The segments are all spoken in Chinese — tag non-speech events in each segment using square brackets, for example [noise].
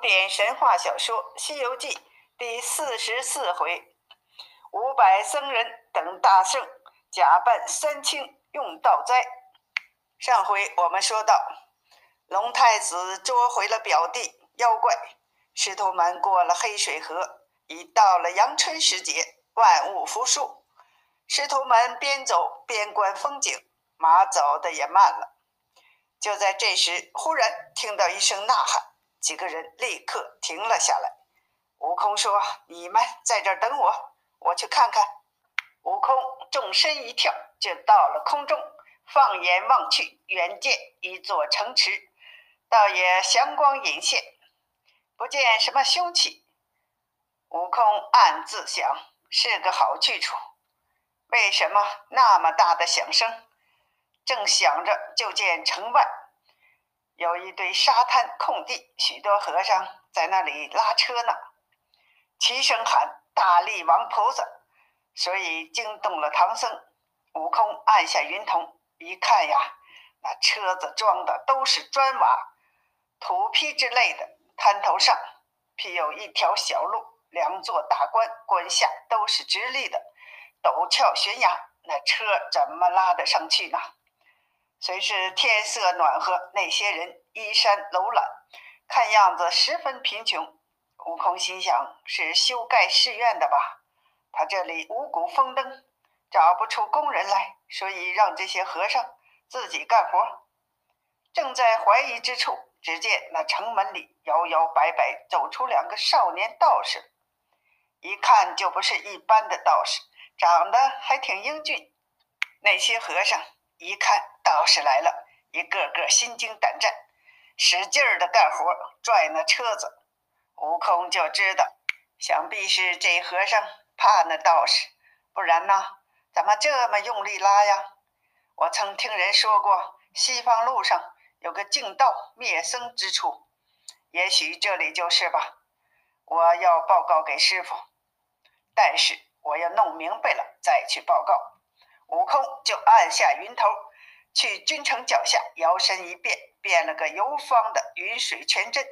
典神话小说《西游记》第四十四回：五百僧人等大圣假扮三清用道灾。上回我们说到，龙太子捉回了表弟妖怪，师徒们过了黑水河，已到了阳春时节，万物复苏。师徒们边走边观风景，马走的也慢了。就在这时，忽然听到一声呐喊。几个人立刻停了下来。悟空说：“你们在这等我，我去看看。”悟空纵身一跳，就到了空中。放眼望去，远见一座城池，倒也祥光隐现，不见什么凶器。悟空暗自想：是个好去处。为什么那么大的响声？正想着，就见城外。有一堆沙滩空地，许多和尚在那里拉车呢，齐声喊“大力王菩萨”，所以惊动了唐僧。悟空按下云筒一看呀，那车子装的都是砖瓦、土坯之类的，滩头上辟有一条小路，两座大关，关下都是直立的，陡峭悬崖，那车怎么拉得上去呢？虽是天色暖和，那些人衣衫褴褛，看样子十分贫穷。悟空心想：是修盖寺院的吧？他这里五谷丰登，找不出工人来，所以让这些和尚自己干活。正在怀疑之处，只见那城门里摇摇摆摆走出两个少年道士，一看就不是一般的道士，长得还挺英俊。那些和尚一看。道士来了，一个个心惊胆战，使劲儿的干活，拽那车子。悟空就知道，想必是这和尚怕那道士，不然呢，怎么这么用力拉呀？我曾听人说过，西方路上有个净道灭僧之处，也许这里就是吧。我要报告给师傅，但是我要弄明白了再去报告。悟空就按下云头。去君城脚下，摇身一变，变了个游方的云水泉阵，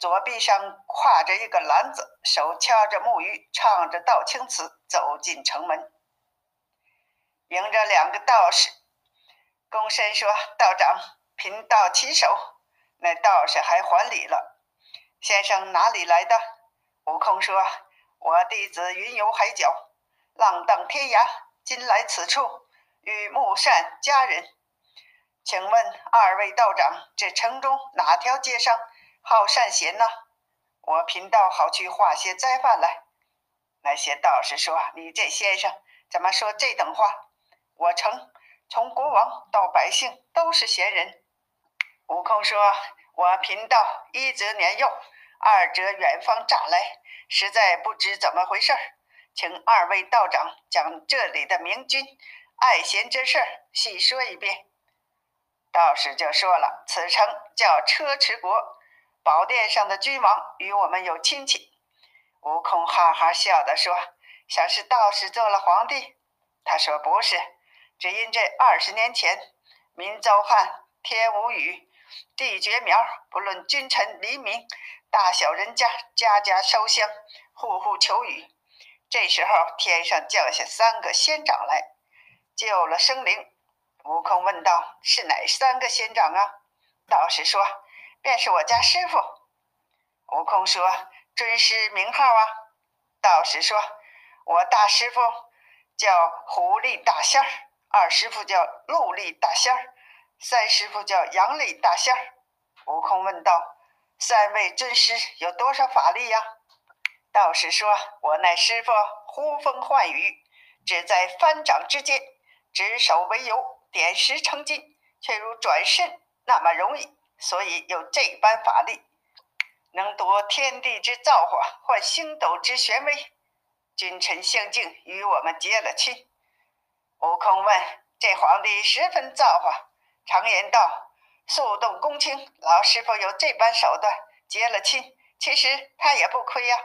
左臂上挎着一个篮子，手掐着木鱼，唱着道清词，走进城门，迎着两个道士，躬身说：“道长，贫道起手。”那道士还还礼了：“先生哪里来的？”悟空说：“我弟子云游海角，浪荡天涯，今来此处。”与木善家人，请问二位道长，这城中哪条街上好善贤呢？我贫道好去化些斋饭来。那些道士说：“你这先生怎么说这等话？我城从国王到百姓都是贤人。”悟空说：“我贫道一则年幼，二则远方乍来，实在不知怎么回事儿，请二位道长将这里的明君。”爱贤之事细说一遍。道士就说了：“此城叫车迟国，宝殿上的君王与我们有亲戚。”悟空哈哈笑的说：“想是道士做了皇帝？”他说：“不是，只因这二十年前，民遭旱，天无雨，地绝苗，不论君臣黎民，大小人家，家家烧香，户户求雨。这时候天上降下三个仙长来。”救了生灵，悟空问道：“是哪三个仙长啊？”道士说：“便是我家师傅。”悟空说：“尊师名号啊？”道士说：“我大师傅叫狐狸大仙儿，二师傅叫鹿力大仙儿，三师傅叫羊力大仙儿。”悟空问道：“三位尊师有多少法力呀？”道士说：“我乃师傅呼风唤雨，只在翻掌之间。”执手为油，点石成金，却如转身那么容易，所以有这般法力，能夺天地之造化，换星斗之玄微。君臣相敬，与我们结了亲。悟空问：“这皇帝十分造化，常言道，速动公卿。老师傅有这般手段，结了亲，其实他也不亏呀。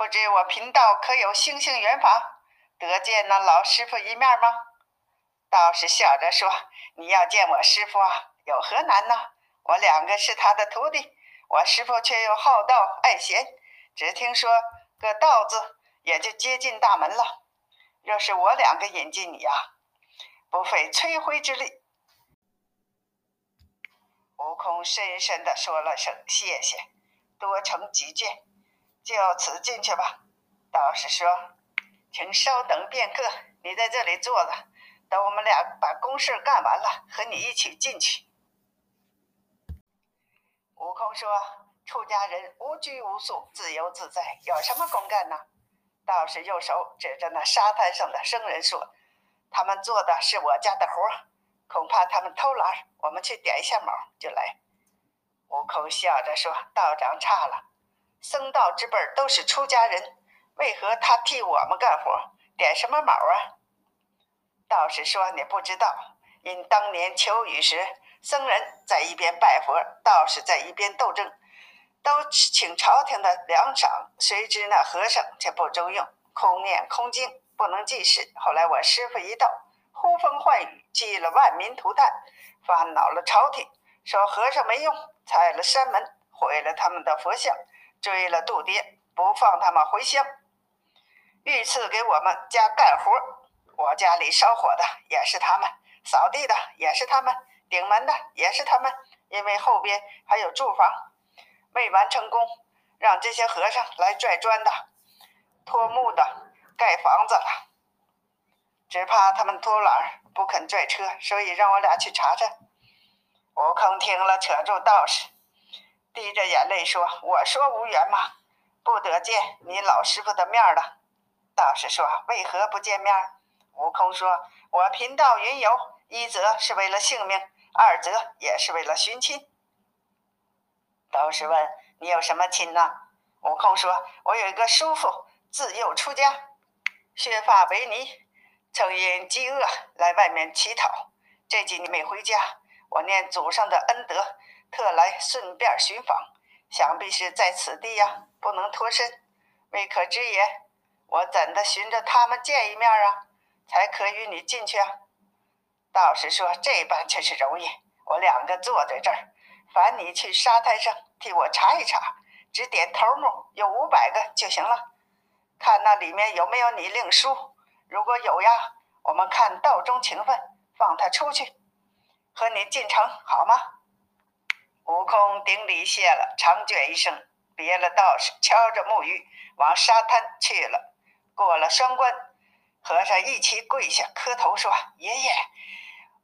不知我贫道可有星星圆房，得见那老师傅一面吗？”道士笑着说：“你要见我师傅啊，有何难呢？我两个是他的徒弟，我师傅却又好道爱贤，只听说个道字，也就接近大门了。若是我两个引进你呀，不费吹灰之力。悟空深深的说了声谢谢，多承几件，就此进去吧。道士说：“请稍等片刻，你在这里坐着，等我们俩把公事干完了，和你一起进去。”悟空说：“出家人无拘无束，自由自在，有什么公干呢？”道士右手指着那沙滩上的僧人说：“他们做的是我家的活，恐怕他们偷懒，我们去点一下卯就来。”悟空笑着说：“道长差了，僧道之辈都是出家人，为何他替我们干活，点什么卯啊？”道士说：“你不知道，因当年求雨时，僧人在一边拜佛，道士在一边斗争。”都请朝廷的粮赏，谁知那和尚却不中用，空念空经，不能济事。后来我师傅一到，呼风唤雨，积了万民涂炭，烦恼了朝廷，说和尚没用，拆了山门，毁了他们的佛像，追了杜爹，不放他们回乡。御赐给我们家干活，我家里烧火的也是他们，扫地的也是他们，顶门的也是他们，因为后边还有住房。未完成功，让这些和尚来拽砖的、拖木的、盖房子了。只怕他们偷懒不肯拽车，所以让我俩去查查。悟空听了，扯住道士，滴着眼泪说：“我说无缘嘛，不得见你老师傅的面了。”道士说：“为何不见面？”悟空说：“我贫道云游，一则是为了性命，二则也是为了寻亲。”道士问：“你有什么亲呢？”悟空说：“我有一个叔父，自幼出家，削发为尼，曾因饥饿来外面乞讨。这几年没回家，我念祖上的恩德，特来顺便寻访。想必是在此地呀，不能脱身，未可知也。我怎的寻着他们见一面啊？才可与你进去啊？”道士说：“这般却是容易，我两个坐在这儿。”烦你去沙滩上替我查一查，只点头目有五百个就行了。看那里面有没有你令书，如果有呀，我们看道中情分，放他出去，和你进城好吗？悟空顶礼谢了，长卷一声，别了道士，敲着木鱼往沙滩去了。过了双关，和尚一齐跪下磕头说：“爷爷。”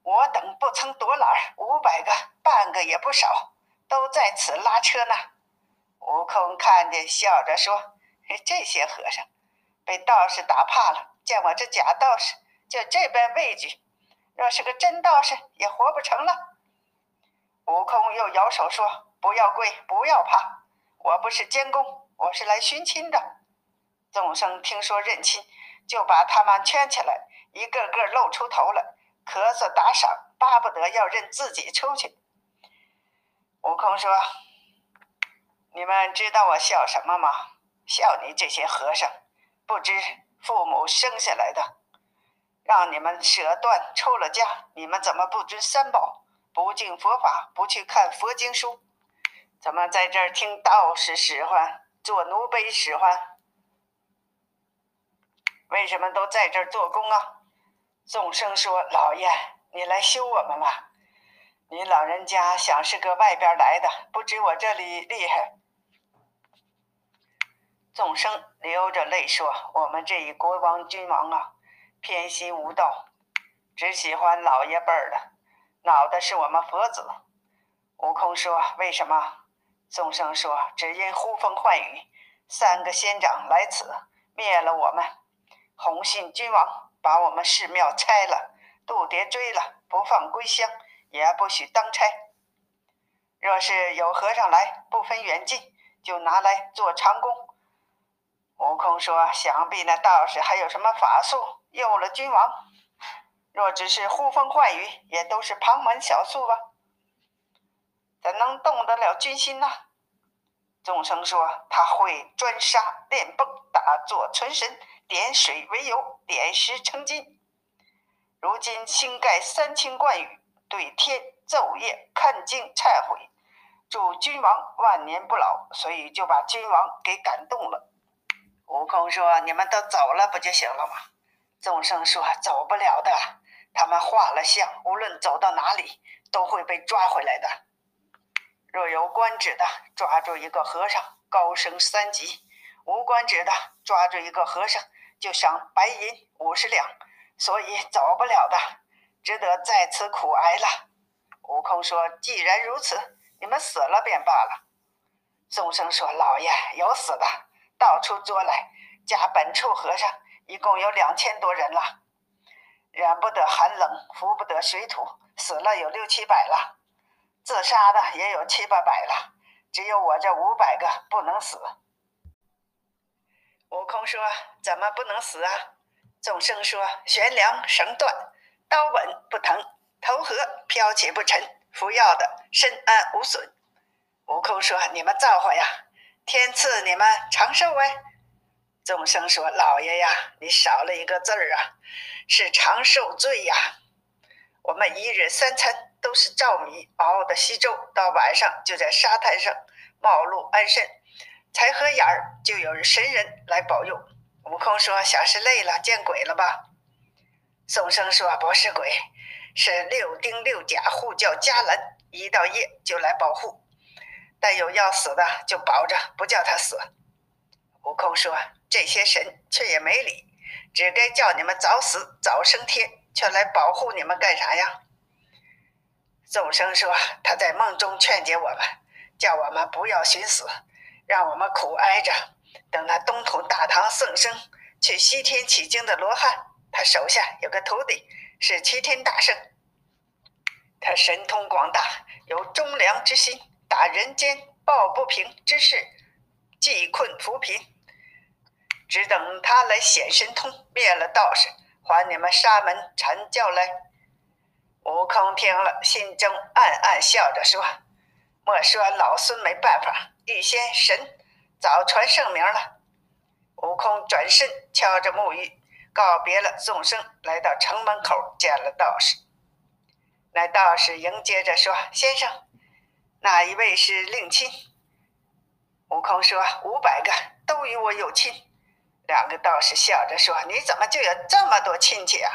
我等不曾夺懒五百个，半个也不少，都在此拉车呢。悟空看见，笑着说：“ [laughs] 这些和尚被道士打怕了，见我这假道士就这般畏惧。若是个真道士，也活不成了。”悟空又摇手说：“不要跪，不要怕，我不是监工，我是来寻亲的。”众生听说认亲，就把他们圈起来，一个个露出头来。咳嗽打赏，巴不得要认自己出去。悟空说：“你们知道我笑什么吗？笑你这些和尚，不知父母生下来的，让你们舍断出了家，你们怎么不知三宝，不敬佛法，不去看佛经书，怎么在这儿听道士使唤，做奴婢使唤？为什么都在这儿做工啊？”众生说：“老爷，你来修我们了。你老人家想是个外边来的，不知我这里厉害。”众生流着泪说：“我们这一国王君王啊，偏心无道，只喜欢老爷辈儿的，恼的是我们佛子。”悟空说：“为什么？”众生说：“只因呼风唤雨，三个仙长来此，灭了我们，红信君王。”把我们寺庙拆了，渡牒追了，不放归乡，也不许当差。若是有和尚来，不分远近，就拿来做长工。悟空说：“想必那道士还有什么法术，诱了君王。若只是呼风唤雨，也都是旁门小术吧？怎能动得了君心呢？”众生说：“他会专杀练蹦，打坐存神。”点水为油，点石成金。如今新盖三清观宇，对天昼夜看经忏悔，祝君王万年不老，所以就把君王给感动了。悟空说：“你们都走了不就行了吗？”众生说：“走不了的，他们画了像，无论走到哪里都会被抓回来的。若有官职的，抓住一个和尚，高升三级；无官职的，抓住一个和尚，就赏白银五十两。所以走不了的，只得在此苦挨了。”悟空说：“既然如此，你们死了便罢了。”众生说：“老爷有死的，到处捉来，加本处和尚。”一共有两千多人了，忍不得寒冷，服不得水土，死了有六七百了，自杀的也有七八百了，只有我这五百个不能死。悟空说：“怎么不能死啊？”众生说：“悬梁绳断，刀稳不疼，头和飘起不沉，服药的身安无损。”悟空说：“你们造化呀，天赐你们长寿哎。”众生说：“老爷呀，你少了一个字儿啊，是长寿罪呀。我们一日三餐都是糙米熬的稀粥，到晚上就在沙滩上冒露安身，才合眼儿就有神人来保佑。”悟空说：“想是累了，见鬼了吧？”众生说：“不是鬼，是六丁六甲护教伽蓝，一到夜就来保护，但有要死的就保着，不叫他死。”悟空说。这些神却也没理，只该叫你们早死早升天，却来保护你们干啥呀？众生说：“他在梦中劝解我们，叫我们不要寻死，让我们苦挨着。等那东土大唐圣僧去西天取经的罗汉，他手下有个徒弟是齐天大圣，他神通广大，有忠良之心，打人间抱不平之事，济困扶贫。”只等他来显神通，灭了道士，还你们沙门禅教来。悟空听了，心中暗暗笑着说：“莫说老孙没办法，预先神早传圣名了。”悟空转身敲着木鱼，告别了众生，来到城门口见了道士。那道士迎接着说：“先生，哪一位是令亲？”悟空说：“五百个都与我有亲。”两个道士笑着说：“你怎么就有这么多亲戚啊？”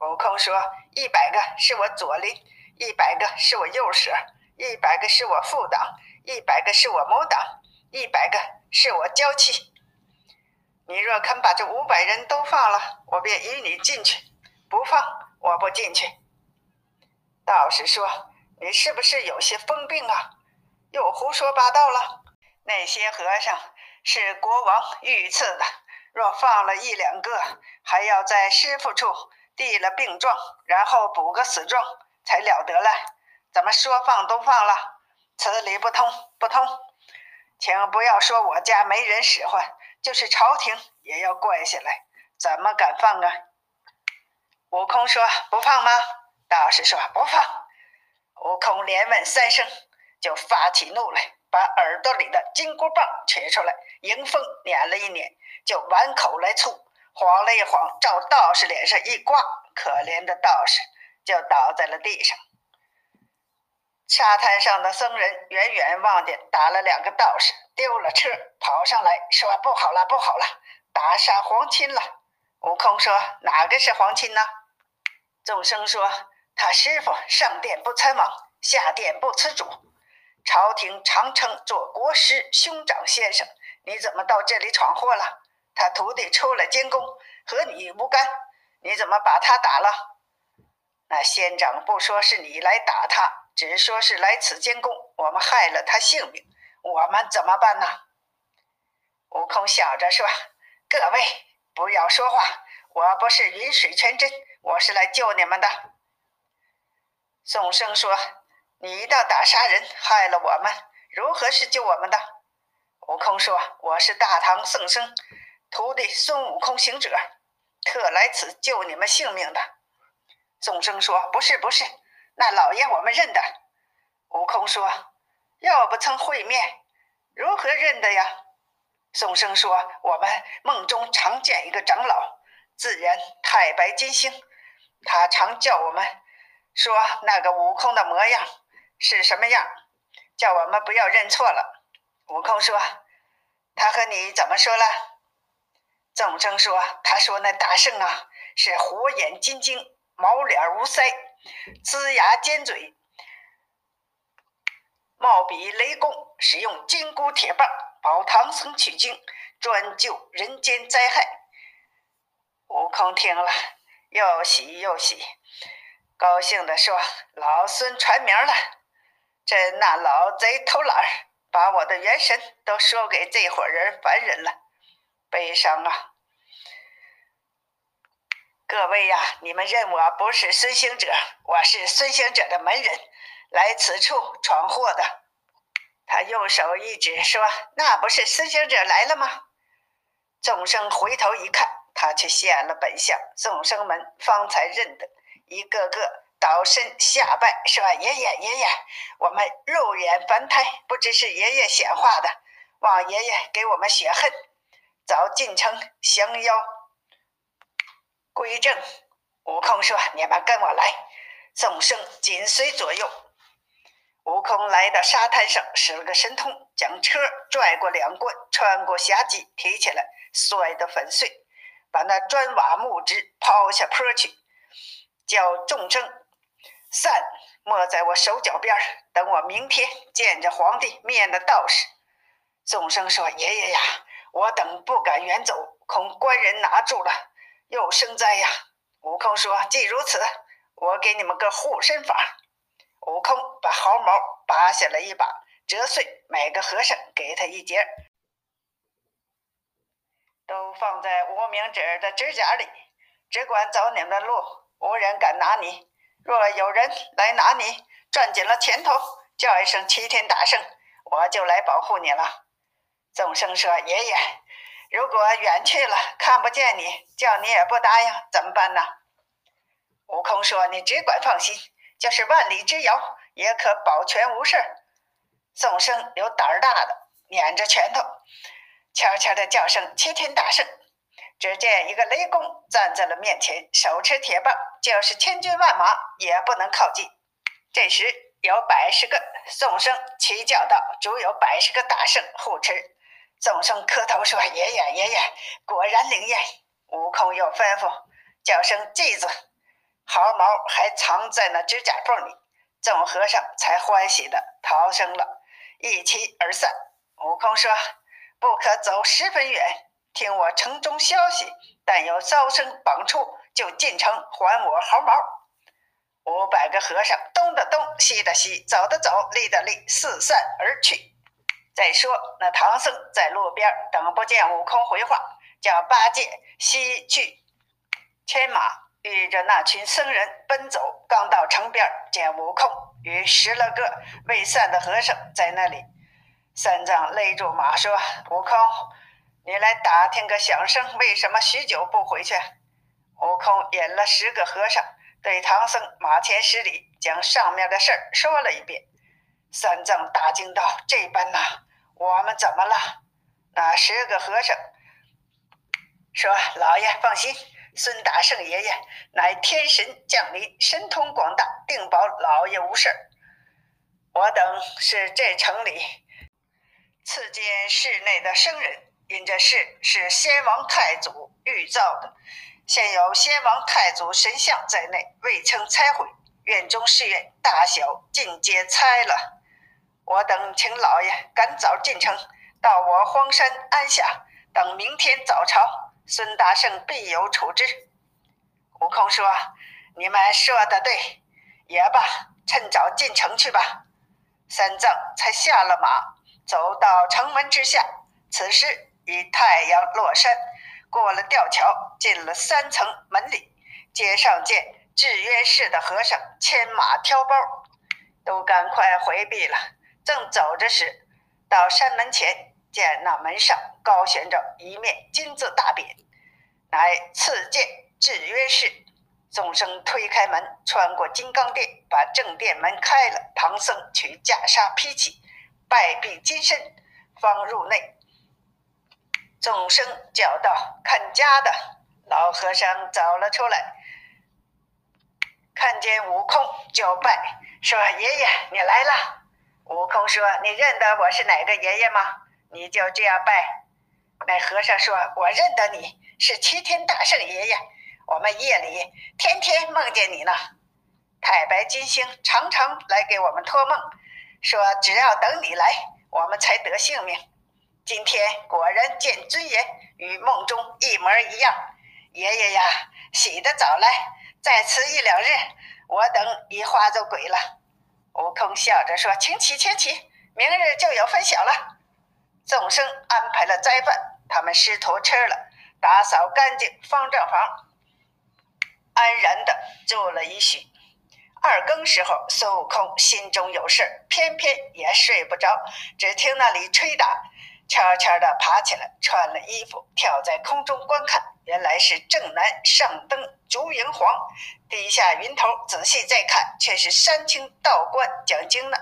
悟空说：“一百个是我左邻，一百个是我右舍，一百个是我副党，一百个是我母党，一百个是我娇妻。你若肯把这五百人都放了，我便与你进去；不放，我不进去。”道士说：“你是不是有些疯病啊？又胡说八道了。那些和尚是国王御赐的。”若放了一两个，还要在师傅处递了病状，然后补个死状才了得了。怎么说放都放了？此理不通，不通！请不要说我家没人使唤，就是朝廷也要怪下来。怎么敢放啊？悟空说：“不放吗？”道士说：“不放。”悟空连问三声，就发起怒来，把耳朵里的金箍棒取出来，迎风捻了一捻。就碗口来粗，晃了一晃，照道士脸上一刮，可怜的道士就倒在了地上。沙滩上的僧人远远望见打了两个道士，丢了车跑上来说：“不好了，不好了，打杀皇亲了！”悟空说：“哪个是皇亲呢？”众生说：“他师傅上殿不参王，下殿不辞主，朝廷常称做国师兄长先生，你怎么到这里闯祸了？”他徒弟出了监工，和你无干，你怎么把他打了？那仙长不说是你来打他，只说是来此监工，我们害了他性命，我们怎么办呢？悟空笑着说：“各位不要说话，我不是云水全真，我是来救你们的。”宋生说：“你倒打杀人，害了我们，如何是救我们的？”悟空说：“我是大唐圣僧。”徒弟孙悟空行者，特来此救你们性命的。众生说：“不是，不是，那老爷我们认得。”悟空说：“要不曾会面，如何认得呀？”众生说：“我们梦中常见一个长老，自然太白金星，他常叫我们说那个悟空的模样是什么样，叫我们不要认错了。”悟空说：“他和你怎么说了？”众生说：“他说那大圣啊，是火眼金睛，毛脸无腮，呲牙尖嘴，貌比雷公，使用金箍铁棒保唐僧取经，专救人间灾害。”悟空听了，又喜又喜，高兴地说：“老孙传名了！这那老贼偷懒，把我的元神都说给这伙人凡人了，悲伤啊！各位呀，你们认我不是孙行者，我是孙行者的门人，来此处闯祸的。”他右手一指，说：“那不是孙行者来了吗？”众生回头一看。他却现了本相，众生们方才认得，一个个倒身下拜，说：“爷爷，爷爷，我们肉眼凡胎，不知是爷爷显化的，望爷爷给我们雪恨，早进城降妖归正。”悟空说：“你们跟我来。”众生紧随左右。悟空来到沙滩上，使了个神通，将车拽过两关，穿过峡脊，提起来，摔得粉碎。把那砖瓦木枝抛下坡去，叫众生散，没在我手脚边等我明天见着皇帝面的道士。众生说：“爷爷呀，我等不敢远走，恐官人拿住了，又生灾呀。”悟空说：“既如此，我给你们个护身法。”悟空把毫毛拔下来一把，折碎，每个和尚给他一截。都放在无名指的指甲里，只管走你们的路，无人敢拿你。若有人来拿你，攥紧了拳头，叫一声齐天大圣，我就来保护你了。众生说：“爷爷，如果远去了看不见你，叫你也不答应，怎么办呢？”悟空说：“你只管放心，就是万里之遥，也可保全无事。”众生有胆儿大的，捻着拳头。悄悄的叫声：“齐天大圣！”只见一个雷公站在了面前，手持铁棒，就是千军万马也不能靠近。这时有百十个众生齐叫道：“主有百十个大圣护持。”众生磕头说：“爷爷，爷爷，果然灵验。”悟空又吩咐叫声：“记住！”毫毛还藏在那指甲缝里。众和尚才欢喜的逃生了，一齐而散。悟空说。不可走十分远，听我城中消息。但有招生绑出，就进城还我毫毛。五百个和尚东的东，西的西，走的走，立的立，四散而去。再说那唐僧在路边等不见悟空回话，叫八戒西去牵马，遇着那群僧人奔走。刚到城边，见悟空与十来个未散的和尚在那里。三藏勒住马说：“悟空，你来打听个响声，为什么许久不回去？”悟空引了十个和尚，对唐僧马前施礼，将上面的事儿说了一遍。三藏大惊道：“这般呐，我们怎么了？”那十个和尚说：“老爷放心，孙大圣爷爷乃天神降临，神通广大，定保老爷无事。我等是这城里。”次见室内的生人，因这事是先王太祖御造的，现有先王太祖神像在内，未曾拆毁。院中寺院大小尽皆拆了。我等请老爷赶早进城，到我荒山安下，等明天早朝，孙大圣必有处置。悟空说：“你们说的对，也罢，趁早进城去吧。”三藏才下了马。走到城门之下，此时已太阳落山，过了吊桥，进了三层门里。街上见智渊氏的和尚牵马挑包，都赶快回避了。正走着时，到山门前，见那门上高悬着一面金字大匾，乃赐见智渊氏。众生推开门，穿过金刚殿，把正殿门开了。唐僧取袈裟披起。拜毕金身，方入内。众生叫道：“看家的老和尚走了出来，看见悟空就拜，说：‘爷爷，你来了。’悟空说：“你认得我是哪个爷爷吗？你就这样拜。”那和尚说：“我认得你是齐天大圣爷爷，我们夜里天天梦见你呢。太白金星常常来给我们托梦，说只要等你来，我们才得性命。今天果然见尊爷与梦中一模一样。爷爷呀，洗得早来，再迟一两日，我等已化作鬼了。”悟空笑着说：“请起，请起，明日就有分晓了。”众生安排了斋饭，他们师徒吃了，打扫干净方丈房，安然的住了一宿。二更时候，孙悟空心中有事偏偏也睡不着，只听那里吹打，悄悄的爬起来，穿了衣服，跳在空中观看。原来是正南上登烛影黄，低下云头，仔细再看，却是山清道观讲经呢。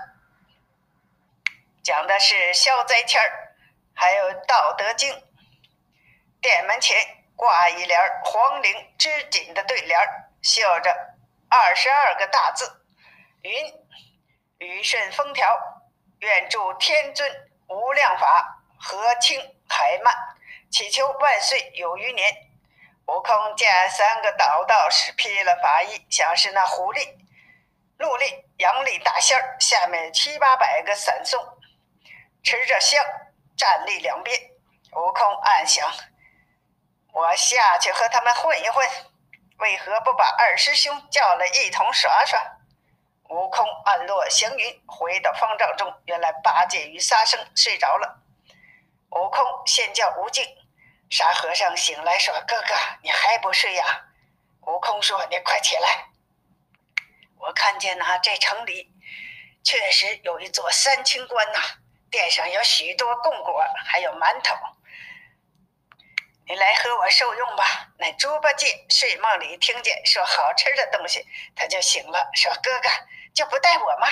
讲的是消灾天儿。还有《道德经》，殿门前挂一联黄绫织锦的对联，绣着二十二个大字：“云雨顺风调，愿助天尊无量法，和清还慢，祈求万岁有余年。”悟空见三个道道士披了法衣，像是那狐狸、鹿力、羊力大仙儿，下面七八百个散僧持着香。站立两边，悟空暗想：我下去和他们混一混，为何不把二师兄叫来一同耍耍？悟空暗落行云，回到方丈中。原来八戒与沙僧睡着了。悟空先叫悟净，沙和尚醒来说：“哥哥，你还不睡呀？”悟空说：“你快起来，我看见呐，这城里确实有一座三清观呐。”殿上有许多供果，还有馒头，你来和我受用吧。那猪八戒睡梦里听见说好吃的东西，他就醒了，说：“哥哥就不带我吗？”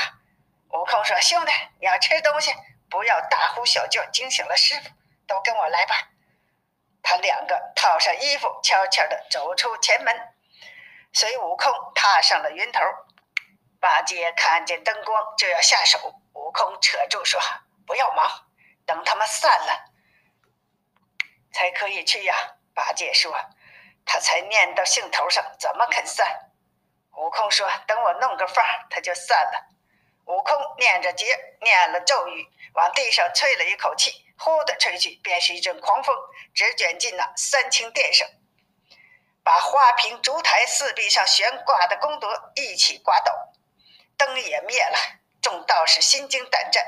悟空说：“兄弟，你要吃东西，不要大呼小叫，惊醒了师傅。都跟我来吧。”他两个套上衣服，悄悄地走出前门，随悟空踏上了云头。八戒看见灯光就要下手，悟空扯住说。不要忙，等他们散了才可以去呀。八戒说：“他才念到兴头上，怎么肯散？”悟空说：“等我弄个法，他就散了。”悟空念着经，念了咒语，往地上吹了一口气，呼的吹去，便是一阵狂风，直卷进那三清殿上，把花瓶、烛台四壁上悬挂的功德一起刮倒，灯也灭了，众道士心惊胆战。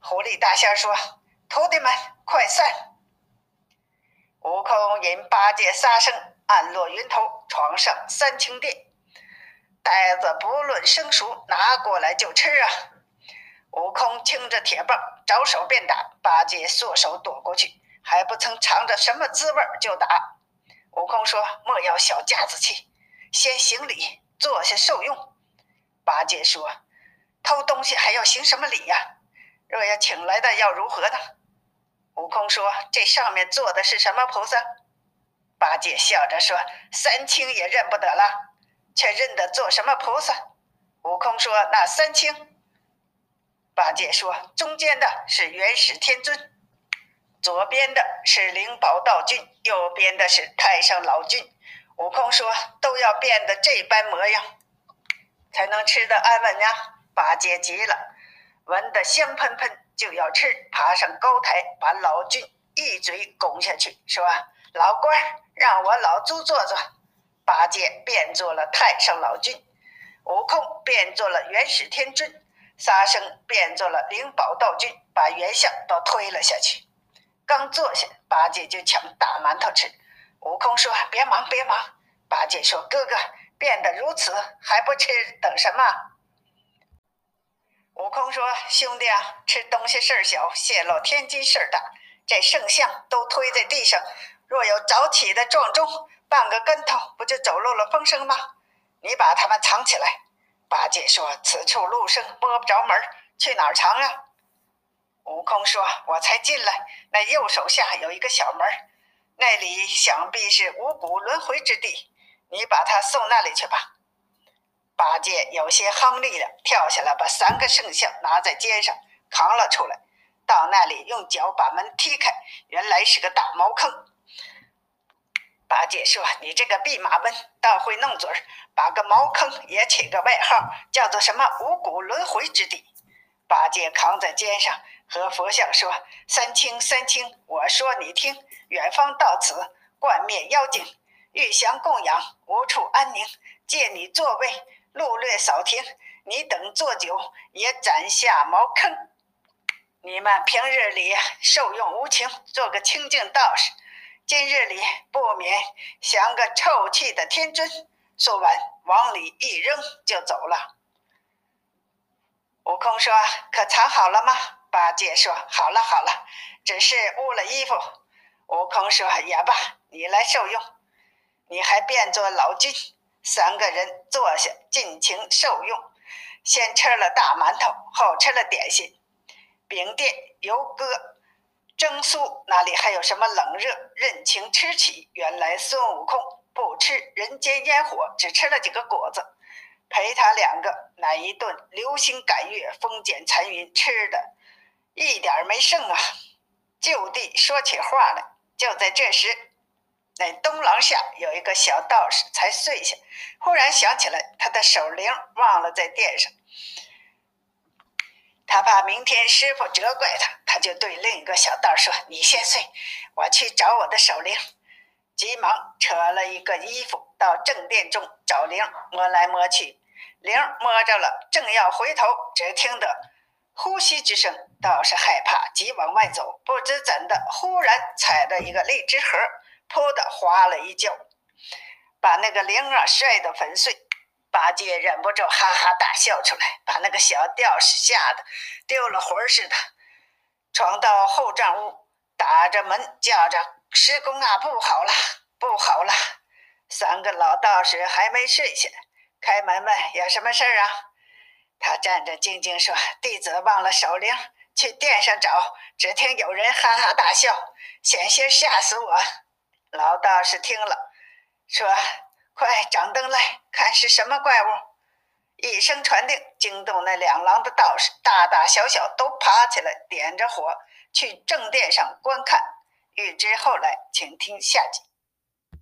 狐狸大仙说：“徒弟们，快散！”悟空引八戒、沙僧暗落云头，闯上三清殿。呆子不论生熟，拿过来就吃啊！悟空擎着铁棒，着手便打。八戒缩手躲过去，还不曾尝着什么滋味就打。悟空说：“莫要小家子气，先行礼，坐下受用。”八戒说：“偷东西还要行什么礼呀？”若要请来的，要如何呢？悟空说：“这上面坐的是什么菩萨？”八戒笑着说：“三清也认不得了，却认得做什么菩萨？”悟空说：“那三清。”八戒说：“中间的是元始天尊，左边的是灵宝道君，右边的是太上老君。”悟空说：“都要变得这般模样，才能吃得安稳呀！”八戒急了。闻得香喷喷，就要吃，爬上高台，把老君一嘴拱下去，说：“老官，让我老猪坐坐。”八戒变做了太上老君，悟空变做了元始天尊，沙僧变做了灵宝道君，把元相都推了下去。刚坐下，八戒就抢大馒头吃。悟空说：“别忙，别忙。”八戒说：“哥哥变得如此，还不吃，等什么？”悟空说：“兄弟啊，吃东西事儿小，泄露天机事儿大。这圣像都推在地上，若有早起的撞钟，半个跟头，不就走漏了风声吗？你把他们藏起来。”八戒说：“此处路生，摸不着门去哪儿藏啊？”悟空说：“我才进来，那右手下有一个小门那里想必是五谷轮回之地，你把他送那里去吧。”八戒有些夯力了，跳下来把三个圣像拿在肩上，扛了出来。到那里用脚把门踢开，原来是个大茅坑。八戒说：“你这个弼马温，倒会弄嘴儿，把个茅坑也起个外号，叫做什么五谷轮回之地。”八戒扛在肩上，和佛像说：“三清三清，我说你听，远方到此，冠灭妖精，玉祥供养，无处安宁，借你座位，路略扫停，你等坐久，也斩下茅坑。你们平日里受用无情，做个清净道士。”今日里不免像个臭气的天尊，说完往里一扔就走了。悟空说：“可藏好了吗？”八戒说：“好了好了，只是污了衣服。”悟空说：“也罢，你来受用。你还变作老君。”三个人坐下尽情受用，先吃了大馒头，后吃了点心，饼店油哥。蒸酥哪里还有什么冷热，任情吃起。原来孙悟空不吃人间烟火，只吃了几个果子，陪他两个那一顿流星赶月、风卷残云，吃的一点没剩啊！就地说起话来。就在这时，那东廊下有一个小道士才睡下，忽然想起来他的手铃忘了在殿上。他怕明天师傅责怪他，他就对另一个小道说：“你先睡，我去找我的手铃。”急忙扯了一个衣服到正殿中找铃，摸来摸去，铃摸着了，正要回头，只听得呼吸之声，倒是害怕，急往外走，不知怎的，忽然踩着一个荔枝核，噗的滑了一跤，把那个铃儿摔得粉碎。八戒忍不住哈哈大笑出来，把那个小道士吓得丢了魂似的，闯到后帐屋，打着门叫着：“师公啊，不好了，不好了！”三个老道士还没睡下，开门问：“有什么事儿啊？”他战战兢兢说：“弟子忘了守灵，去殿上找，只听有人哈哈大笑，险些吓死我。”老道士听了，说。快掌灯来看是什么怪物！一声传令，惊动那两廊的道士，大大小小都爬起来，点着火去正殿上观看。欲知后来，请听下集。